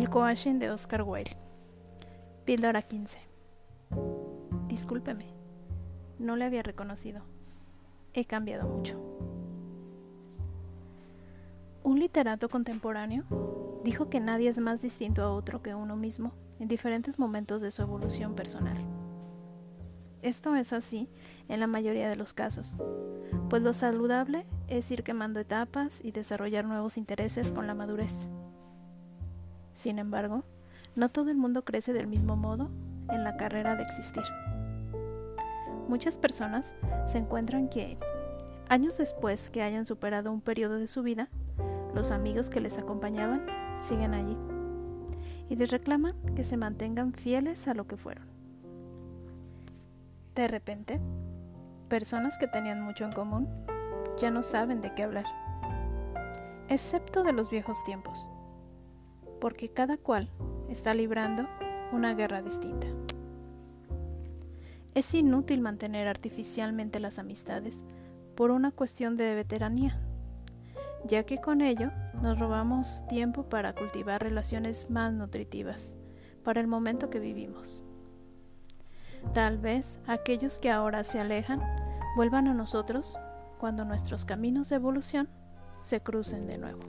El coaching de Oscar Wilde. Píldora 15. Discúlpeme, no le había reconocido. He cambiado mucho. Un literato contemporáneo dijo que nadie es más distinto a otro que uno mismo en diferentes momentos de su evolución personal. Esto es así en la mayoría de los casos, pues lo saludable es ir quemando etapas y desarrollar nuevos intereses con la madurez. Sin embargo, no todo el mundo crece del mismo modo en la carrera de existir. Muchas personas se encuentran que, años después que hayan superado un periodo de su vida, los amigos que les acompañaban siguen allí y les reclaman que se mantengan fieles a lo que fueron. De repente, personas que tenían mucho en común ya no saben de qué hablar, excepto de los viejos tiempos, porque cada cual está librando una guerra distinta. Es inútil mantener artificialmente las amistades por una cuestión de veteranía, ya que con ello nos robamos tiempo para cultivar relaciones más nutritivas para el momento que vivimos. Tal vez aquellos que ahora se alejan vuelvan a nosotros cuando nuestros caminos de evolución se crucen de nuevo.